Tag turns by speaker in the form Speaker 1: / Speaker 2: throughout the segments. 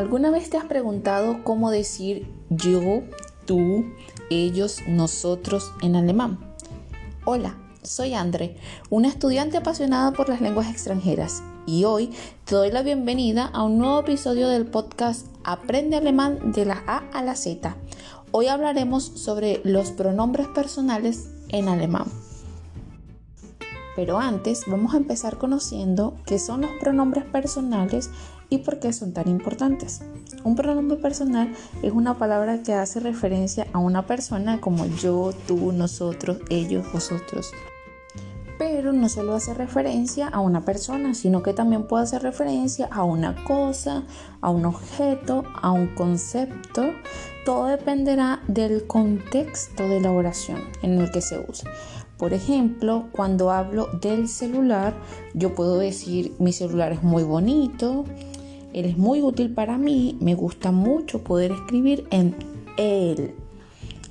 Speaker 1: ¿Alguna vez te has preguntado cómo decir yo, tú, ellos, nosotros en alemán? Hola, soy Andre, una estudiante apasionada por las lenguas extranjeras y hoy te doy la bienvenida a un nuevo episodio del podcast Aprende alemán de la A a la Z. Hoy hablaremos sobre los pronombres personales en alemán. Pero antes vamos a empezar conociendo qué son los pronombres personales y por qué son tan importantes. Un pronombre personal es una palabra que hace referencia a una persona como yo, tú, nosotros, ellos, vosotros. Pero no solo hace referencia a una persona, sino que también puede hacer referencia a una cosa, a un objeto, a un concepto. Todo dependerá del contexto de la oración en el que se usa. Por ejemplo, cuando hablo del celular, yo puedo decir mi celular es muy bonito, él es muy útil para mí, me gusta mucho poder escribir en él.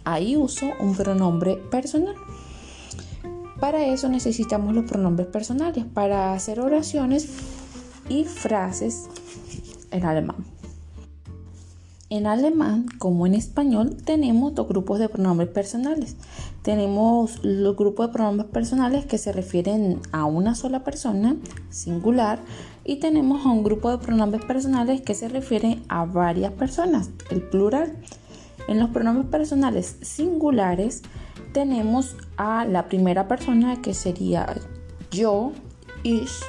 Speaker 1: Ahí uso un pronombre personal. Para eso necesitamos los pronombres personales, para hacer oraciones y frases en alemán. En alemán, como en español, tenemos dos grupos de pronombres personales. Tenemos los grupos de pronombres personales que se refieren a una sola persona, singular, y tenemos a un grupo de pronombres personales que se refieren a varias personas, el plural. En los pronombres personales singulares tenemos a la primera persona que sería yo, ish,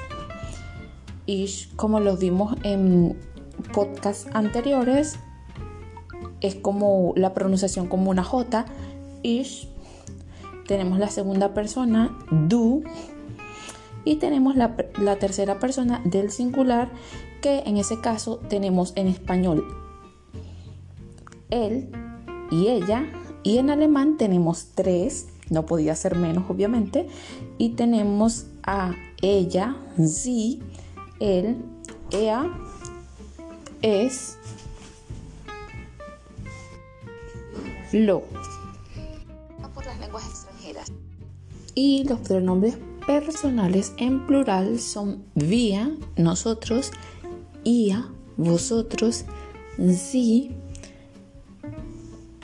Speaker 1: ish, como lo vimos en podcasts anteriores, es como la pronunciación como una J, ish. Tenemos la segunda persona, du. Y tenemos la, la tercera persona del singular, que en ese caso tenemos en español él y ella. Y en alemán tenemos tres, no podía ser menos obviamente. Y tenemos a ella, sie, él, ea, es, lo. Por las lenguas extranjeras. Y los pronombres personales en plural son vía, nosotros, ia, vosotros, sie,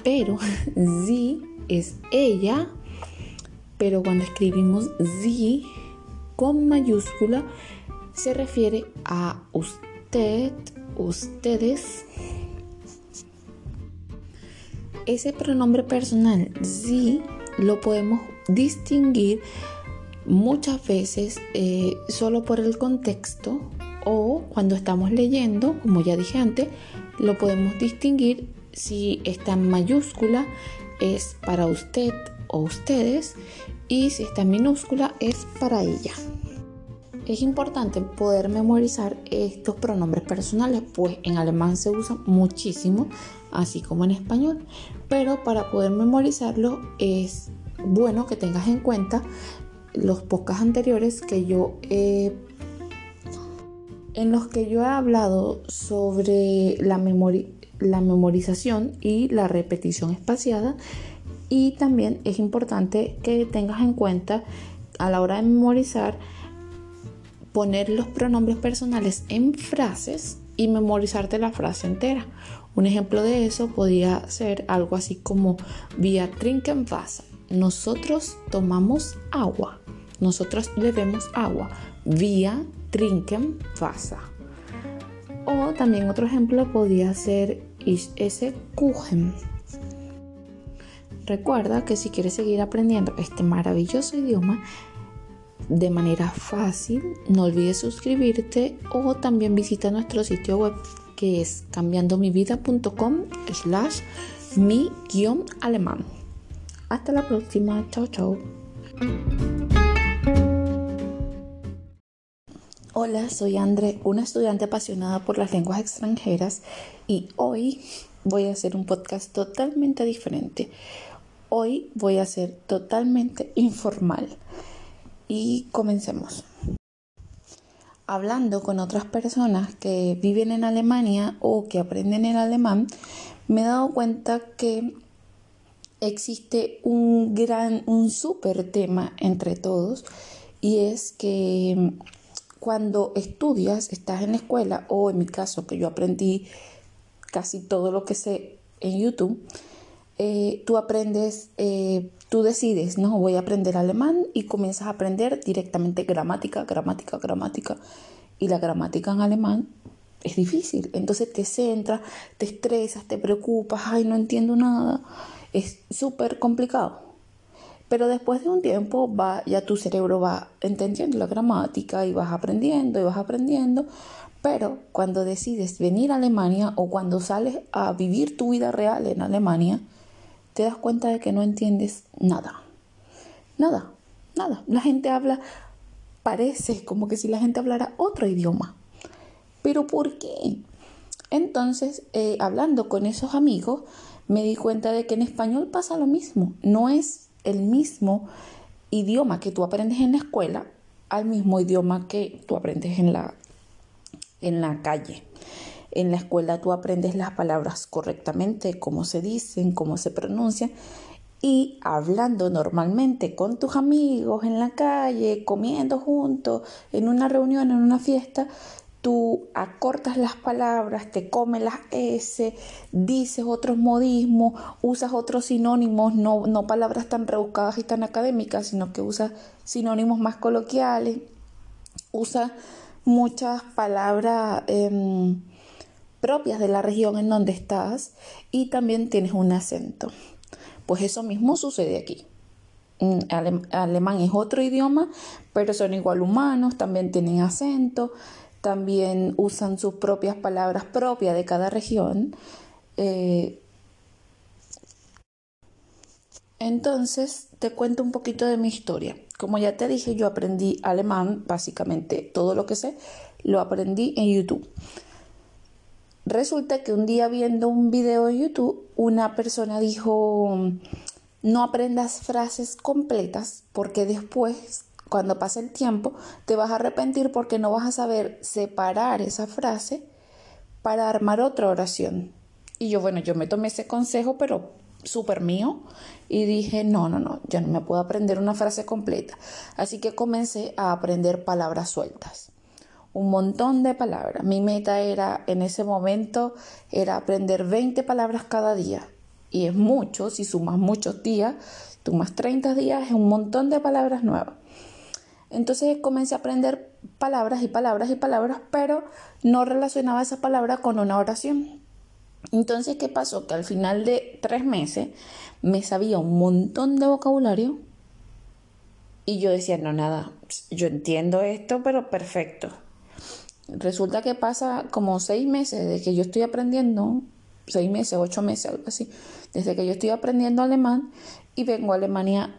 Speaker 1: pero sie es ella, pero cuando escribimos sie con mayúscula se refiere a usted, ustedes, ese pronombre personal sí lo podemos distinguir muchas veces eh, solo por el contexto o cuando estamos leyendo, como ya dije antes, lo podemos distinguir si está en mayúscula es para usted o ustedes y si está en minúscula es para ella. Es importante poder memorizar estos pronombres personales, pues en alemán se usan muchísimo, así como en español. Pero para poder memorizarlo es bueno que tengas en cuenta los podcasts anteriores que yo he en los que yo he hablado sobre la, la memorización y la repetición espaciada y también es importante que tengas en cuenta a la hora de memorizar poner los pronombres personales en frases y memorizarte la frase entera. Un ejemplo de eso podría ser algo así como vía trinken Wasser. Nosotros tomamos agua. Nosotros bebemos agua. Vía trinken Wasser. O también otro ejemplo podría ser ese Kuchen. Recuerda que si quieres seguir aprendiendo este maravilloso idioma, de manera fácil. No olvides suscribirte o también visita nuestro sitio web que es cambiandomivida.com slash mi-alemán. Hasta la próxima. Chao, chao. Hola, soy Andre, una estudiante apasionada por las lenguas extranjeras y hoy voy a hacer un podcast totalmente diferente. Hoy voy a ser totalmente informal y comencemos. Hablando con otras personas que viven en Alemania o que aprenden el alemán, me he dado cuenta que existe un gran, un súper tema entre todos y es que cuando estudias, estás en la escuela o en mi caso que yo aprendí casi todo lo que sé en YouTube, eh, tú aprendes, eh, tú decides, no, voy a aprender alemán y comienzas a aprender directamente gramática, gramática, gramática. Y la gramática en alemán es difícil. Entonces te centras, te estresas, te preocupas, ay, no entiendo nada. Es súper complicado. Pero después de un tiempo va, ya tu cerebro va entendiendo la gramática y vas aprendiendo y vas aprendiendo. Pero cuando decides venir a Alemania o cuando sales a vivir tu vida real en Alemania, te das cuenta de que no entiendes nada. Nada, nada. La gente habla, parece como que si la gente hablara otro idioma. Pero ¿por qué? Entonces, eh, hablando con esos amigos, me di cuenta de que en español pasa lo mismo. No es el mismo idioma que tú aprendes en la escuela al mismo idioma que tú aprendes en la, en la calle. En la escuela tú aprendes las palabras correctamente, cómo se dicen, cómo se pronuncian. Y hablando normalmente con tus amigos en la calle, comiendo juntos, en una reunión, en una fiesta, tú acortas las palabras, te comes las S, dices otros modismos, usas otros sinónimos, no, no palabras tan rebuscadas y tan académicas, sino que usas sinónimos más coloquiales, usas muchas palabras em, propias de la región en donde estás y también tienes un acento. Pues eso mismo sucede aquí. Mm, alemán es otro idioma, pero son igual humanos, también tienen acento también usan sus propias palabras propias de cada región. Eh, entonces, te cuento un poquito de mi historia. Como ya te dije, yo aprendí alemán, básicamente todo lo que sé, lo aprendí en YouTube. Resulta que un día viendo un video en YouTube, una persona dijo, no aprendas frases completas porque después cuando pase el tiempo, te vas a arrepentir porque no vas a saber separar esa frase para armar otra oración. Y yo, bueno, yo me tomé ese consejo, pero súper mío, y dije, no, no, no, yo no me puedo aprender una frase completa. Así que comencé a aprender palabras sueltas. Un montón de palabras. Mi meta era, en ese momento, era aprender 20 palabras cada día. Y es mucho, si sumas muchos días, sumas 30 días, es un montón de palabras nuevas. Entonces comencé a aprender palabras y palabras y palabras, pero no relacionaba esa palabra con una oración. Entonces, ¿qué pasó? Que al final de tres meses me sabía un montón de vocabulario y yo decía, no, nada, yo entiendo esto, pero perfecto. Resulta que pasa como seis meses de que yo estoy aprendiendo, seis meses, ocho meses, algo así, desde que yo estoy aprendiendo alemán y vengo a Alemania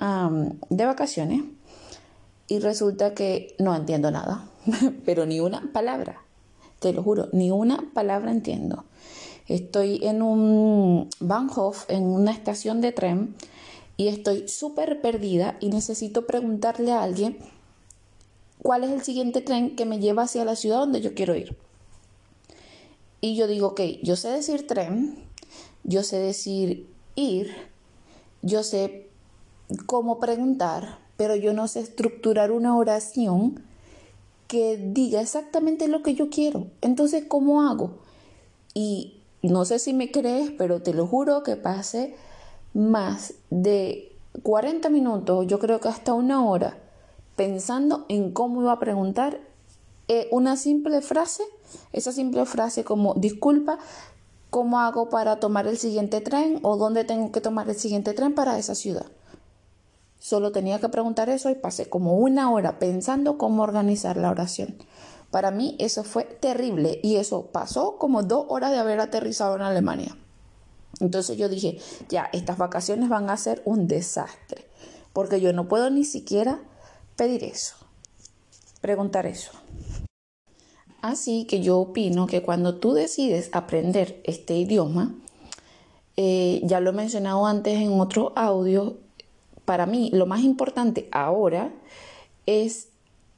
Speaker 1: de vacaciones y resulta que no entiendo nada, pero ni una palabra, te lo juro, ni una palabra entiendo. Estoy en un Bahnhof, en una estación de tren, y estoy súper perdida y necesito preguntarle a alguien cuál es el siguiente tren que me lleva hacia la ciudad donde yo quiero ir. Y yo digo, ok, yo sé decir tren, yo sé decir ir, yo sé cómo preguntar, pero yo no sé estructurar una oración que diga exactamente lo que yo quiero. Entonces, ¿cómo hago? Y no sé si me crees, pero te lo juro que pase más de 40 minutos, yo creo que hasta una hora, pensando en cómo iba a preguntar eh, una simple frase, esa simple frase como disculpa, ¿cómo hago para tomar el siguiente tren o dónde tengo que tomar el siguiente tren para esa ciudad? Solo tenía que preguntar eso y pasé como una hora pensando cómo organizar la oración. Para mí eso fue terrible y eso pasó como dos horas de haber aterrizado en Alemania. Entonces yo dije, ya, estas vacaciones van a ser un desastre, porque yo no puedo ni siquiera pedir eso, preguntar eso. Así que yo opino que cuando tú decides aprender este idioma, eh, ya lo he mencionado antes en otro audio, para mí lo más importante ahora es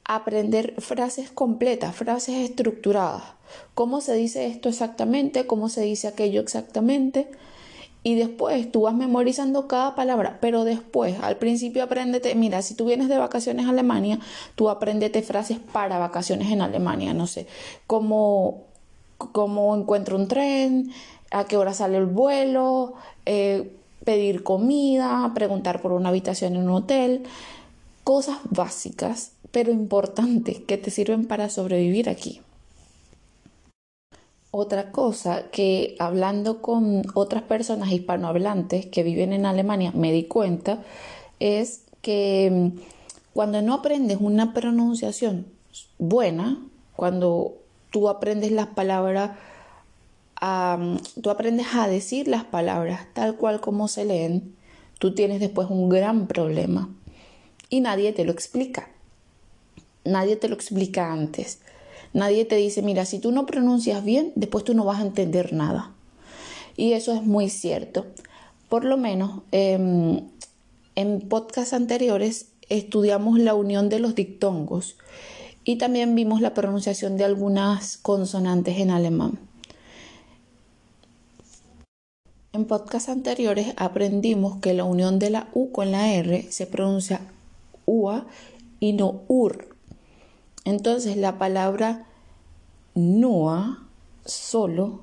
Speaker 1: aprender frases completas, frases estructuradas. ¿Cómo se dice esto exactamente? ¿Cómo se dice aquello exactamente? Y después tú vas memorizando cada palabra, pero después, al principio apréndete, mira, si tú vienes de vacaciones a Alemania, tú apréndete frases para vacaciones en Alemania, no sé, cómo, encuentro un tren, a qué hora sale el vuelo, eh, pedir comida, preguntar por una habitación en un hotel, cosas básicas pero importantes que te sirven para sobrevivir aquí. Otra cosa que hablando con otras personas hispanohablantes que viven en Alemania me di cuenta es que mm, cuando no aprendes una pronunciación buena, cuando tú aprendes las palabras, tú aprendes a decir las palabras tal cual como se leen, tú tienes después un gran problema y nadie te lo explica. Nadie te lo explica antes. Nadie te dice, mira, si tú no pronuncias bien, después tú no vas a entender nada. Y eso es muy cierto. Por lo menos em, en podcasts anteriores estudiamos la unión de los dictongos y también vimos la pronunciación de algunas consonantes en alemán. En podcasts anteriores aprendimos que la unión de la U con la R se pronuncia UA y no UR. Entonces la palabra Noa, solo,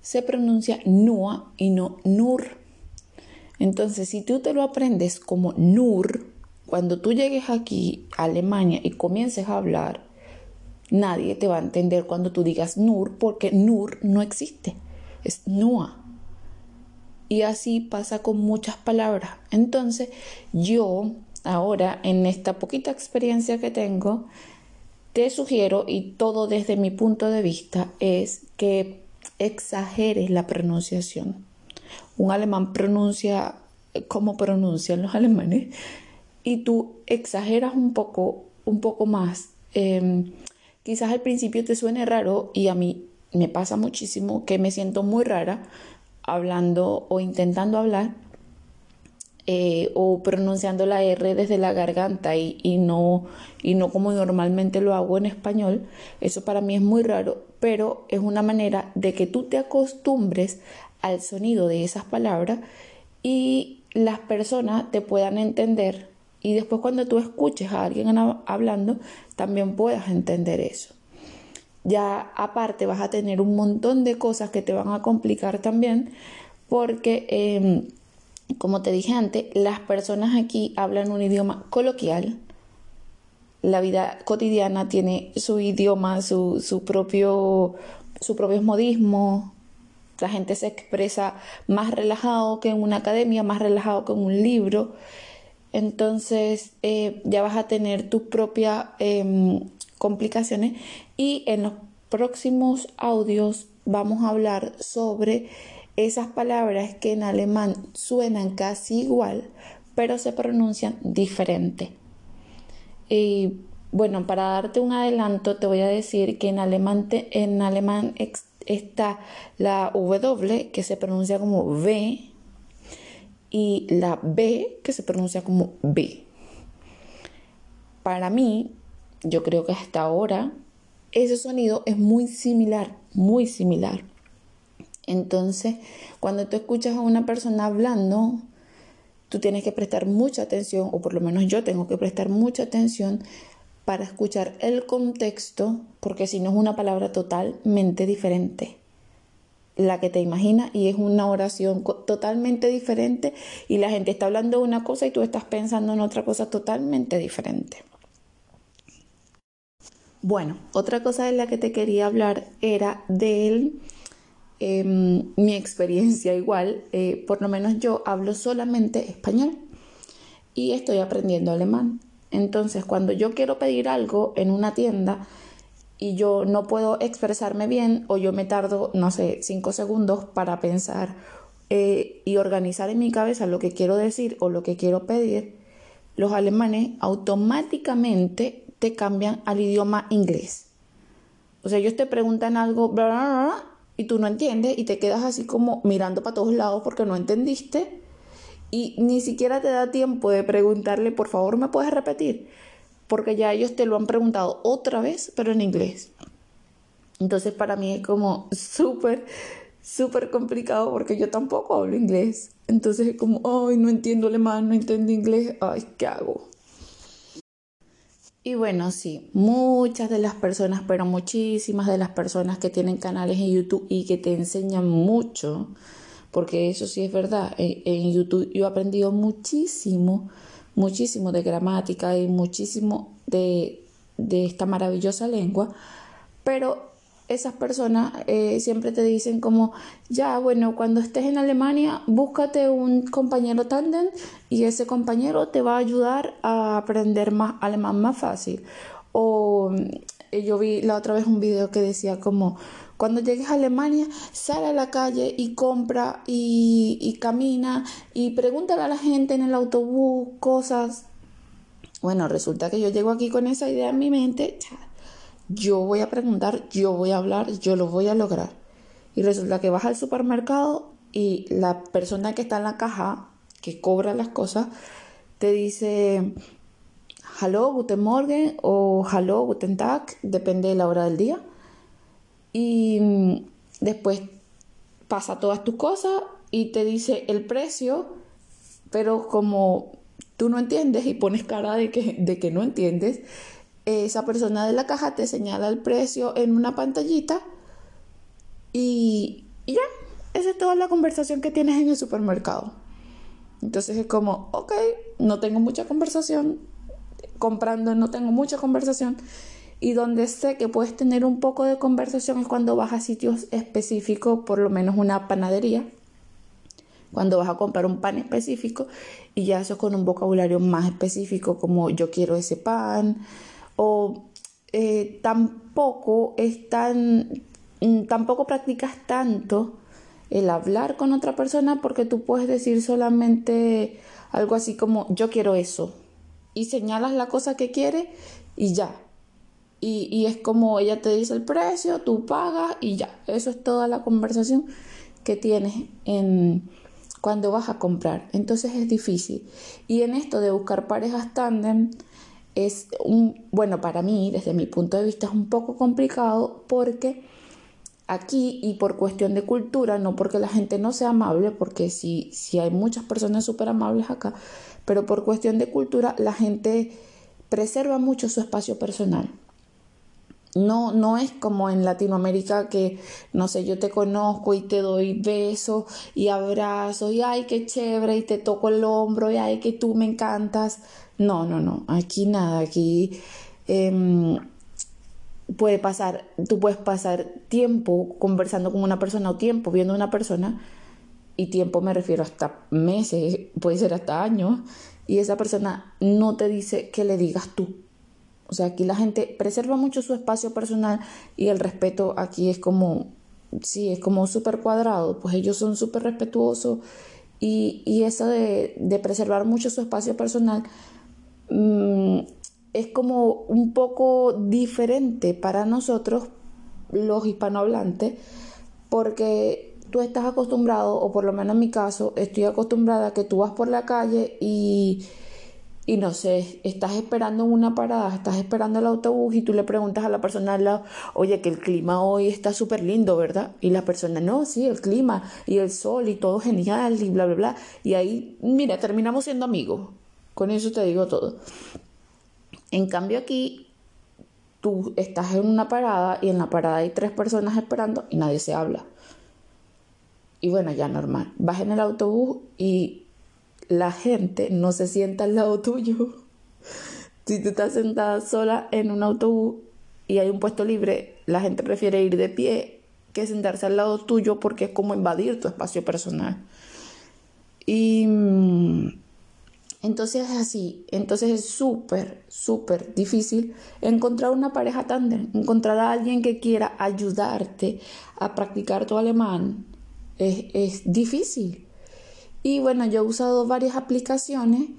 Speaker 1: se pronuncia Noa y no Nur. Entonces, si tú te lo aprendes como Nur, cuando tú llegues aquí a Alemania y comiences a hablar, nadie te va a entender cuando tú digas Nur, porque Nur no existe, es Noa. Y así pasa con muchas palabras. Entonces, yo ahora, en esta poquita experiencia que tengo, te sugiero, y todo desde mi punto de vista, es que exageres la pronunciación. Un alemán pronuncia como pronuncian los alemanes y tú exageras un poco, un poco más. Em, quizás al principio te suene raro y a mí me pasa muchísimo que me siento muy rara hablando o intentando hablar eh, o pronunciando la R desde la garganta y, no, y no como normalmente lo hago en español. Eso para mí es muy raro, pero es una manera de que tú te acostumbres al sonido de esas palabras y las personas te puedan entender y después cuando tú escuches a alguien hablando también puedas entender eso. Ya aparte vas a tener un montón de cosas que te van a complicar también porque em, como te dije antes, las personas aquí hablan un idioma coloquial. La vida cotidiana tiene su idioma, su, su propio, su propio modismo. La gente se expresa más relajado que en una academia, más relajado que en un libro. Entonces eh, ya vas a tener tus propias em, complicaciones y en los próximos audios vamos a hablar sobre esas palabras que en alemán suenan casi igual, pero se pronuncian diferente. Y bueno, para darte un adelanto, te voy a decir que en alemán, en alemán está la W que se pronuncia como V y la B que se pronuncia como B. Para mí, yo creo que hasta ahora, ese sonido es muy similar, muy similar. Entonces, cuando tú escuchas a una persona hablando, tú tienes que prestar mucha atención, o por lo menos yo tengo que prestar mucha atención para escuchar el contexto, porque si no es una palabra totalmente diferente la que te imaginas y es una oración totalmente diferente y la gente está hablando una cosa y tú estás pensando en otra cosa totalmente diferente. Bueno, otra cosa de la que te quería hablar era del Em, mi experiencia igual, eh, por lo menos yo hablo solamente español y estoy aprendiendo alemán. Entonces, cuando yo quiero pedir algo en una tienda y yo no puedo expresarme bien o yo me tardo, no sé, cinco segundos para pensar eh, y organizar en mi cabeza lo que quiero decir o lo que quiero pedir, los alemanes automáticamente te cambian al idioma inglés. O sea, ellos te preguntan algo, y tú no entiendes y te quedas así como mirando para todos lados porque no entendiste y ni siquiera te da tiempo de preguntarle, por favor, ¿me puedes repetir? Porque ya ellos te lo han preguntado otra vez, pero en inglés. Entonces para mí es como súper, súper complicado porque yo tampoco hablo inglés. Entonces es como, ay, no entiendo alemán, no entiendo inglés, ay, ¿qué hago? Y bueno, sí, muchas de las personas, pero muchísimas de las personas que tienen canales en YouTube y que te enseñan mucho, porque eso sí es verdad, en, YouTube yo he aprendido muchísimo, muchísimo de gramática y muchísimo de, de esta maravillosa lengua, pero esas personas eh, siempre te dicen como, ya, bueno, cuando estés en Alemania, búscate un compañero tándem y ese compañero te va a ayudar a aprender más alemán más fácil. O eh, yo vi la otra vez un video que decía como, cuando llegues a Alemania, sal a la calle y compra y, y camina y pregúntale a la gente en el autobús cosas. Bueno, resulta que yo llego aquí con esa idea en mi mente, yo voy a preguntar, yo voy a hablar, yo lo voy a lograr. Y resulta que vas al supermercado y la persona que está en la caja, que cobra las cosas, te dice, hello, guten Morgen o hello, guten Tag, depende de la hora del día. Y mm, después pasa todas tus cosas y te dice el precio, pero como tú no entiendes y pones cara de que, de que no entiendes, esa persona de la caja te señala el precio en una pantallita y, ya, esa es toda la conversación que tienes en el supermercado. Entonces es como, ok, no tengo mucha conversación, comprando no tengo mucha conversación. Y donde sé que puedes tener un poco de conversación es cuando vas a sitios específicos, por lo menos una panadería, cuando vas a comprar un pan específico y ya eso con un vocabulario más específico como yo quiero ese pan, o eh, tampoco es tan, mm, tampoco practicas tanto el hablar con otra persona porque tú puedes decir solamente algo así como yo quiero eso y señalas la cosa que quiere y ya. Y, y, es como ella te dice el precio, tú pagas y ya. Eso es toda la conversación que tienes en, cuando vas a comprar. Entonces es difícil. Y en esto de buscar parejas tándem, es un, bueno, para mí, desde mi punto de vista, es un poco complicado porque aquí y por cuestión de cultura, no porque la gente no sea amable, porque sí, sí hay muchas personas súper amables acá, pero por cuestión de cultura la gente preserva mucho su espacio personal. No, no es como en Latinoamérica que, no sé, yo te conozco y te doy besos y abrazos y ay, qué chévere y te toco el hombro y ay, que tú me encantas. No, no, no, aquí nada, aquí em, puede pasar, tú puedes pasar tiempo conversando con una persona o tiempo viendo a una persona, y tiempo me refiero hasta meses, puede ser hasta años, y esa persona no te dice que le digas tú. O sea, aquí la gente preserva mucho su espacio personal y el respeto aquí es como, sí, es como súper cuadrado, pues ellos son súper respetuosos y, y eso de, de preservar mucho su espacio personal Mm, es como un poco diferente para nosotros, los hispanohablantes, porque tú estás acostumbrado, o por lo menos en mi caso, estoy acostumbrada a que tú vas por la calle y, y no sé, estás esperando en una parada, estás esperando el autobús y tú le preguntas a la persona al lado, oye, que el clima hoy está súper lindo, ¿verdad? Y la persona, no, sí, el clima y el sol y todo genial y bla, bla, bla. Y ahí, mira, terminamos siendo amigos. Con eso te digo todo. En cambio aquí, tú estás en una parada y en la parada hay tres personas esperando y nadie se habla. Y bueno, ya normal. Vas en el autobús y la gente no se sienta al lado tuyo. Si tú estás sentada sola en un autobús y hay un puesto libre, la gente prefiere ir de pie que sentarse al lado tuyo porque es como invadir tu espacio personal. Y mm, entonces es así, entonces es súper, súper difícil encontrar una pareja tándem, encontrar a alguien que quiera ayudarte a practicar tu alemán. Es, es difícil. Y bueno, yo he usado varias aplicaciones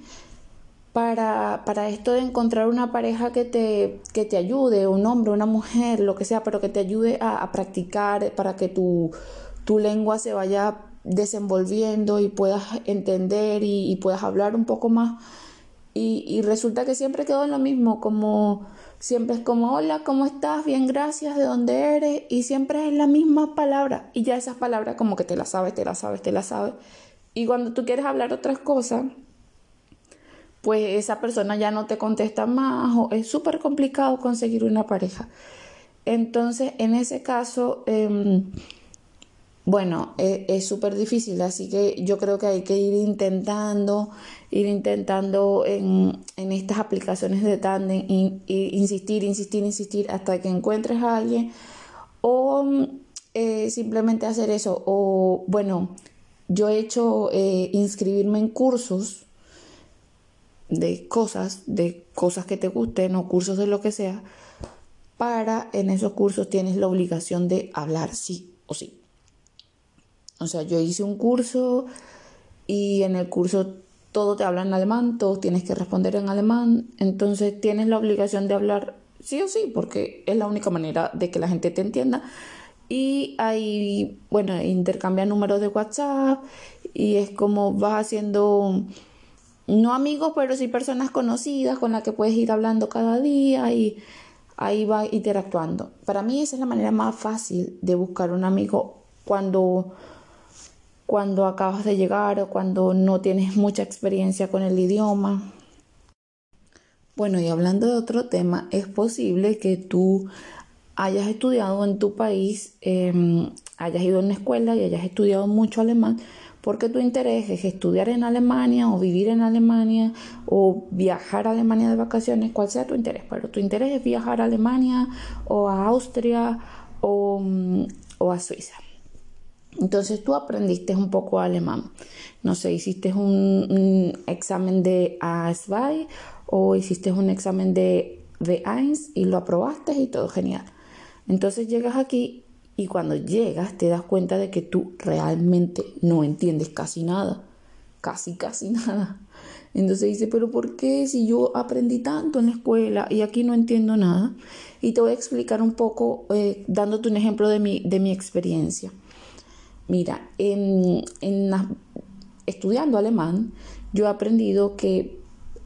Speaker 1: para, para, esto de encontrar una pareja que te, que te ayude, un hombre, una mujer, lo que sea, pero que te ayude a, practicar para que tu, tu lengua se vaya desenvolviendo y puedas entender y, puedas hablar un poco más. Y, resulta que siempre quedó en lo mismo, como siempre es como, hola, ¿cómo estás? Bien, gracias, ¿de dónde eres? Y siempre es la misma palabra. Y ya esas palabras como que te las sabes, te las sabes, te las sabes. Y cuando tú quieres hablar otras cosas, pues esa persona ya no te contesta más o es súper complicado conseguir una pareja. Entonces, en ese caso, em, bueno, e, es súper difícil, así que yo creo que hay que ir intentando, ir intentando en, estas aplicaciones de tandem, insistir, insistir, insistir hasta que encuentres a alguien o eh, simplemente hacer eso. O bueno, yo he hecho eh, inscribirme en cursos de cosas, de cosas que te gusten o cursos de lo que sea, para en esos cursos tienes la obligación de hablar sí o sí. O sea, yo hice un curso y en el curso todo te habla en alemán, todo tienes que responder en alemán, entonces tienes la obligación de hablar sí o sí, porque es la única manera de que la gente te entienda. Y ahí, bueno, intercambia números de WhatsApp y es como vas haciendo no amigos, pero sí personas conocidas con las que puedes ir hablando cada día y ahí va interactuando. Para mí esa es la manera más fácil de buscar un amigo cuando, cuando acabas de llegar o cuando no tienes mucha experiencia con el idioma. Bueno, y hablando de otro tema, es posible que tú hayas estudiado en tu país, em, hayas ido a una escuela y hayas estudiado mucho alemán, porque tu interés es estudiar en Alemania o vivir en Alemania o viajar a Alemania de vacaciones, cual sea tu interés, pero tu interés es viajar a Alemania o a Austria o, mm, a Suiza. Entonces tú aprendiste un poco alemán. No sé, hiciste un, examen de A2 o hiciste un examen de B1 y lo aprobaste y todo genial. Entonces llegas aquí y cuando llegas te das cuenta de que tú realmente no entiendes casi nada. Casi, casi nada. Entonces dice, pero ¿por qué si yo aprendí tanto en la escuela y aquí no entiendo nada? Y te voy a explicar un poco eh, dándote un ejemplo de mi, de mi experiencia. Mira, en, estudiando alemán, yo he aprendido que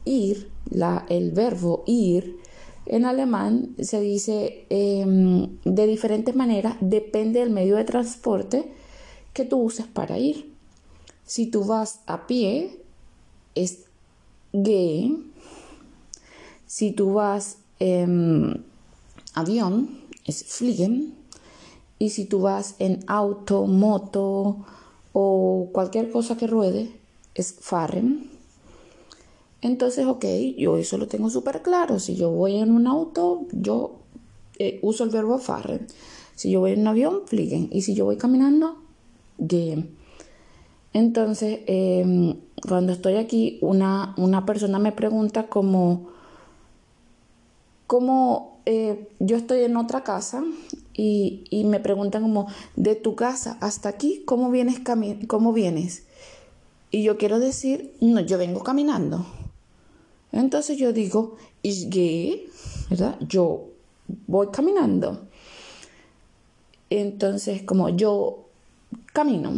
Speaker 1: ir, la, el verbo ir, en alemán se dice em, de diferentes maneras, depende del medio de transporte que tú uses para ir. Si tú vas a pie, es gehen. Si tú vas en avión, es fliegen. Y si tú vas en auto, moto o cualquier cosa que ruede, es fahren. Entonces, ok, yo eso lo tengo súper claro. Si yo voy en un auto, yo eh, uso el verbo fahren. Si yo voy en un avión, fliegen. Y si yo voy caminando, gehen. Entonces, em, cuando estoy aquí, una, una, persona me pregunta como, como eh, yo estoy en otra casa y, y, me preguntan como, de tu casa hasta aquí, ¿cómo vienes? ¿Cómo vienes? Y yo quiero decir, no, yo vengo caminando. Entonces yo digo, ich gehe, ¿verdad? Yo voy caminando. Entonces, como yo camino,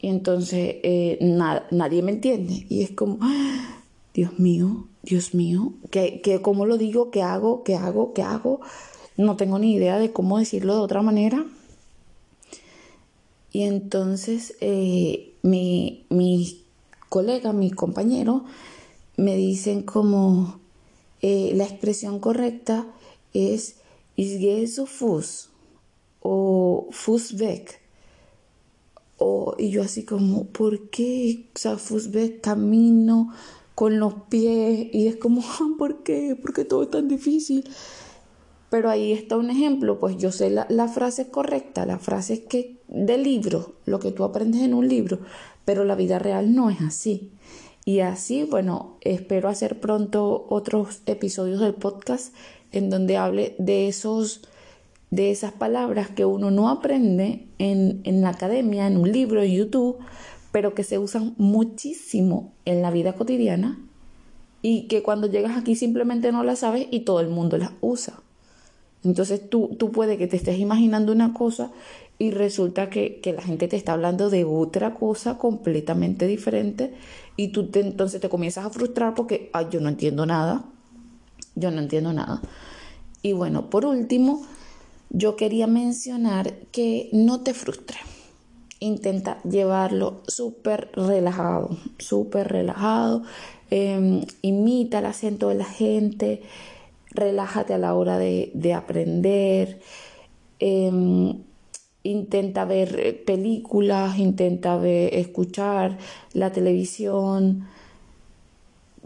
Speaker 1: y entonces eh, nadie me entiende. Y es como, ¡ah! Dios mío, Dios mío, ¿qué, qué, ¿cómo lo digo? ¿Qué hago? ¿Qué hago? ¿Qué hago? No tengo ni idea de cómo decirlo de otra manera. Y entonces eh, mi, mi colega, mi compañero, me dicen como eh, la expresión correcta es is su Fuß o weg. O, y yo así como, ¿por qué? O sea, weg, camino con los pies y es como, ¿por qué? ¿Por qué todo es tan difícil? Pero ahí está un ejemplo, pues yo sé la, la frase correcta, la frase es que del libro, lo que tú aprendes en un libro, pero la vida real no es así. Y así, bueno, espero hacer pronto otros episodios del podcast en donde hable de esos de esas palabras que uno no aprende en, en la academia, en un libro, en YouTube, pero que se usan muchísimo en la vida cotidiana y que cuando llegas aquí simplemente no las sabes y todo el mundo las usa. Entonces tú, tú puedes que te estés imaginando una cosa y resulta que, la gente te está hablando de otra cosa completamente diferente y tú entonces te comienzas a frustrar porque yo no entiendo nada, yo no entiendo nada. Y bueno, por último, yo quería mencionar que no te frustres. intenta llevarlo súper relajado, súper relajado. Em, imita el acento de la gente, relájate a la hora de, aprender. Em, intenta ver películas, intenta ver, escuchar la televisión,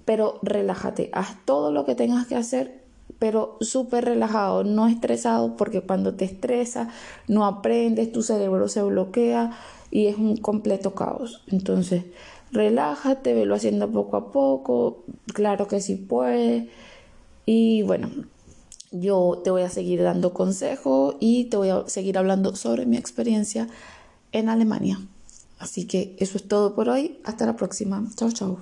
Speaker 1: pero relájate, haz todo lo que tengas que hacer pero súper relajado, no estresado, porque cuando te estresas no aprendes, tu cerebro se bloquea y es un completo caos. Entonces, relájate, velo haciendo poco a poco, claro que sí puedes. Y bueno, yo te voy a seguir dando consejos y te voy a seguir hablando sobre mi experiencia en Alemania. Así que eso es todo por hoy. Hasta la próxima. Chao, chao.